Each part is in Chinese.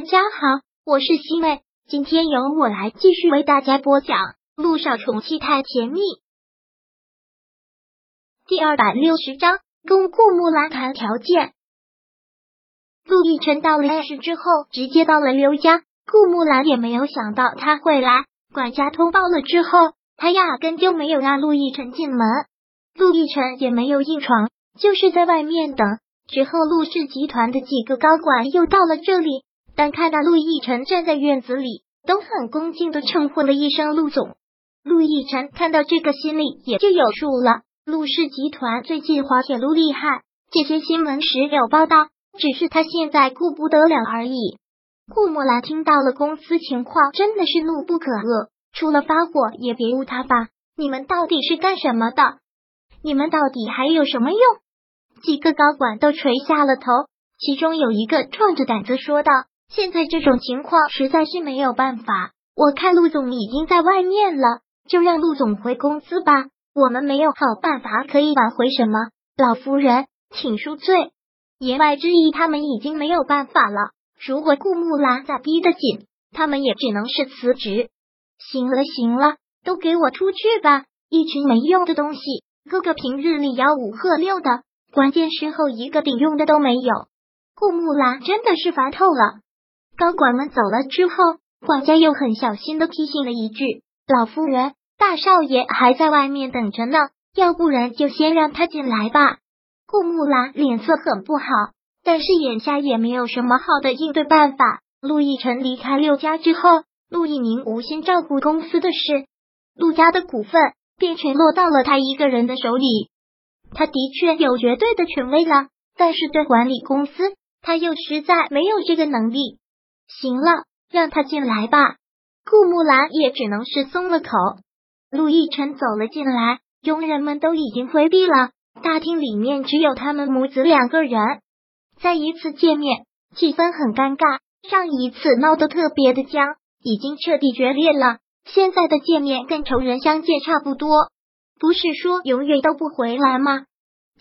大家好，我是西妹，今天由我来继续为大家播讲《陆少宠妻太甜蜜》第二百六十章，跟顾木兰谈条件。陆亦辰到了 A 市之后，直接到了刘家，顾木兰也没有想到他会来。管家通报了之后，他压根就没有让陆亦辰进门，陆亦辰也没有硬闯，就是在外面等。之后，陆氏集团的几个高管又到了这里。但看到陆亦辰站在院子里，都很恭敬的称呼了一声陆总。陆亦辰看到这个，心里也就有数了。陆氏集团最近滑铁卢厉害，这些新闻时有报道，只是他现在顾不得了而已。顾木兰听到了公司情况，真的是怒不可遏，除了发火也别无他法。你们到底是干什么的？你们到底还有什么用？几个高管都垂下了头，其中有一个壮着胆子说道。现在这种情况实在是没有办法，我看陆总已经在外面了，就让陆总回公司吧。我们没有好办法可以挽回什么，老夫人，请恕罪。言外之意，他们已经没有办法了。如果顾木兰再逼得紧，他们也只能是辞职。行了行了，都给我出去吧！一群没用的东西，个个平日里吆五喝六的，关键时候一个顶用的都没有。顾木兰真的是烦透了。高管们走了之后，管家又很小心的提醒了一句：“老夫人，大少爷还在外面等着呢，要不然就先让他进来吧。”顾木兰脸色很不好，但是眼下也没有什么好的应对办法。陆亦辰离开陆家之后，陆亦宁无心照顾公司的事，陆家的股份便全落到了他一个人的手里。他的确有绝对的权威了，但是对管理公司，他又实在没有这个能力。行了，让他进来吧。顾木兰也只能是松了口。陆亦辰走了进来，佣人们都已经回避了，大厅里面只有他们母子两个人。再一次见面，气氛很尴尬。上一次闹得特别的僵，已经彻底决裂了。现在的见面跟仇人相见差不多。不是说永远都不回来吗？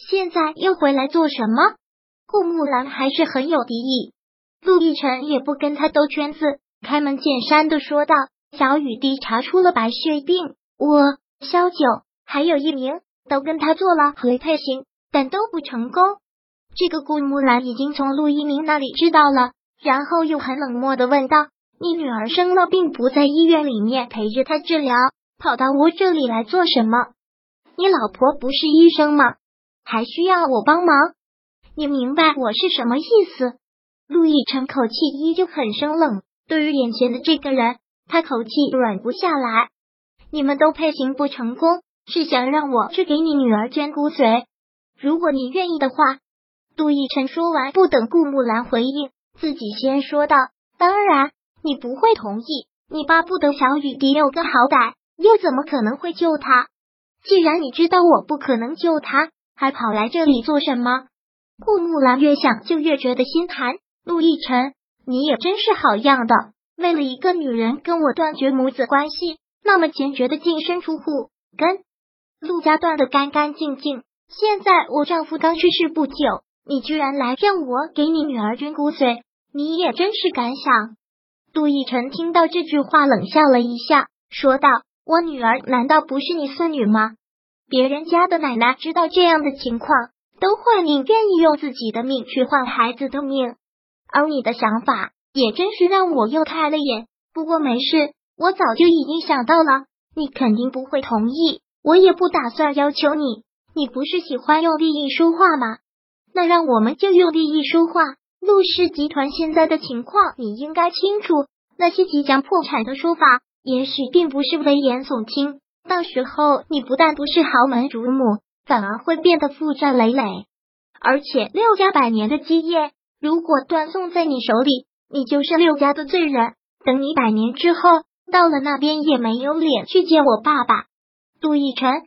现在又回来做什么？顾木兰还是很有敌意。陆亦辰也不跟他兜圈子，开门见山的说道：“小雨滴查出了白血病，我萧九还有一名都跟他做了回配型，但都不成功。这个顾木兰已经从陆一鸣那里知道了，然后又很冷漠的问道：‘你女儿生了病，不在医院里面陪着她治疗，跑到我这里来做什么？你老婆不是医生吗？还需要我帮忙？你明白我是什么意思？’”陆亦辰口气依旧很生冷，对于眼前的这个人，他口气软不下来。你们都配型不成功，是想让我去给你女儿捐骨髓？如果你愿意的话。陆亦辰说完，不等顾木兰回应，自己先说道：“当然，你不会同意。你巴不得小雨滴有个好歹，又怎么可能会救他？既然你知道我不可能救他，还跑来这里做什么？”顾木兰越想就越觉得心寒。陆亦辰，你也真是好样的！为了一个女人跟我断绝母子关系，那么坚决的净身出户，跟陆家断的干干净净。现在我丈夫刚去世不久，你居然来让我给你女儿捐骨髓，你也真是敢想！陆亦辰听到这句话，冷笑了一下，说道：“我女儿难道不是你孙女吗？别人家的奶奶知道这样的情况，都会宁愿意用自己的命去换孩子的命。”而你的想法也真是让我又开了眼。不过没事，我早就已经想到了，你肯定不会同意，我也不打算要求你。你不是喜欢用利益说话吗？那让我们就用利益说话。陆氏集团现在的情况你应该清楚，那些即将破产的说法，也许并不是危言耸听。到时候你不但不是豪门主母，反而会变得负债累累，而且六家百年的基业。如果断送在你手里，你就是六家的罪人。等你百年之后到了那边，也没有脸去见我爸爸。杜奕晨、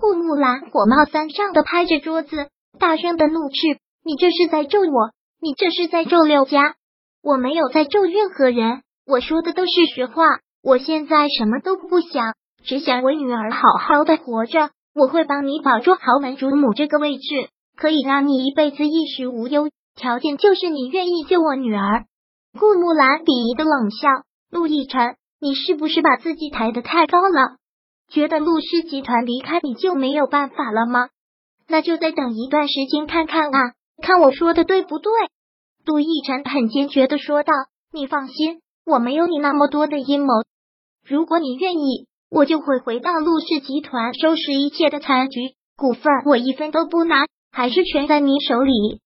顾木兰火冒三丈的拍着桌子，大声的怒斥：“你这是在咒我！你这是在咒六家！我没有在咒任何人，我说的都是实话。我现在什么都不想，只想我女儿好好的活着。我会帮你保住豪门主母这个位置，可以让你一辈子衣食无忧。”条件就是你愿意救我女儿。顾木兰鄙夷的冷笑：“陆亦辰，你是不是把自己抬得太高了？觉得陆氏集团离开你就没有办法了吗？那就再等一段时间看看啊，看我说的对不对？”陆亦辰很坚决的说道：“你放心，我没有你那么多的阴谋。如果你愿意，我就会回到陆氏集团收拾一切的残局，股份我一分都不拿，还是全在你手里。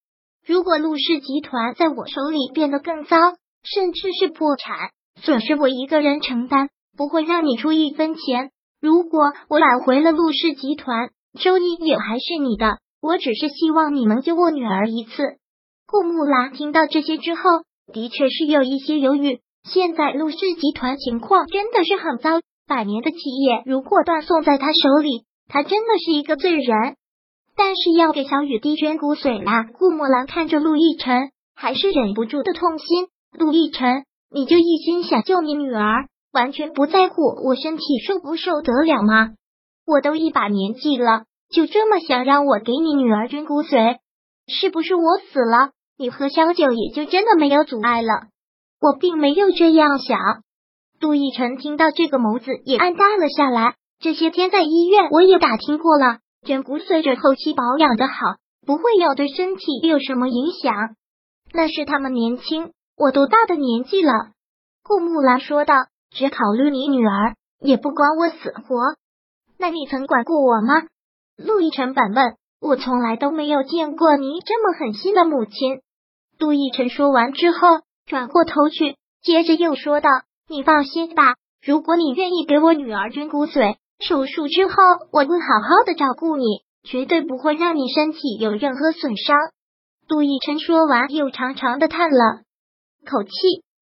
如果陆氏集团在我手里变得更糟。”甚至是破产，损失我一个人承担，不会让你出一分钱。如果我挽回了陆氏集团，收益也还是你的。我只是希望你能救我女儿一次。顾木兰听到这些之后，的确是有一些犹豫。现在陆氏集团情况真的是很糟，百年的企业如果断送在他手里，他真的是一个罪人。但是要给小雨滴捐骨髓啦！顾墨兰看着陆亦辰，还是忍不住的痛心。陆亦辰，你就一心想救你女儿，完全不在乎我身体受不受得了吗？我都一把年纪了，就这么想让我给你女儿捐骨髓？是不是我死了，你喝香酒也就真的没有阻碍了？我并没有这样想。陆亦辰听到这个眸子也暗淡了下来。这些天在医院我也打听过了，捐骨髓者后期保养的好，不会有对身体有什么影响。那是他们年轻。我多大的年纪了？顾木兰说道。只考虑你女儿，也不管我死活。那你曾管过我吗？陆亦辰反问。我从来都没有见过你这么狠心的母亲。陆亦辰说完之后，转过头去，接着又说道：“你放心吧，如果你愿意给我女儿捐骨髓，手术之后我会好好的照顾你，绝对不会让你身体有任何损伤。”杜奕辰说完，又长长的叹了。口气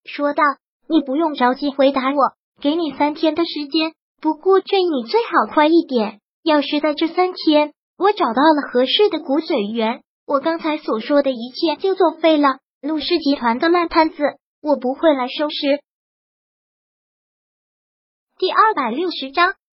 说道：“你不用着急回答我，给你三天的时间。不过劝你最好快一点。要是在这三天我找到了合适的骨髓源，我刚才所说的一切就作废了。陆氏集团的烂摊子，我不会来收拾。”第二百六十章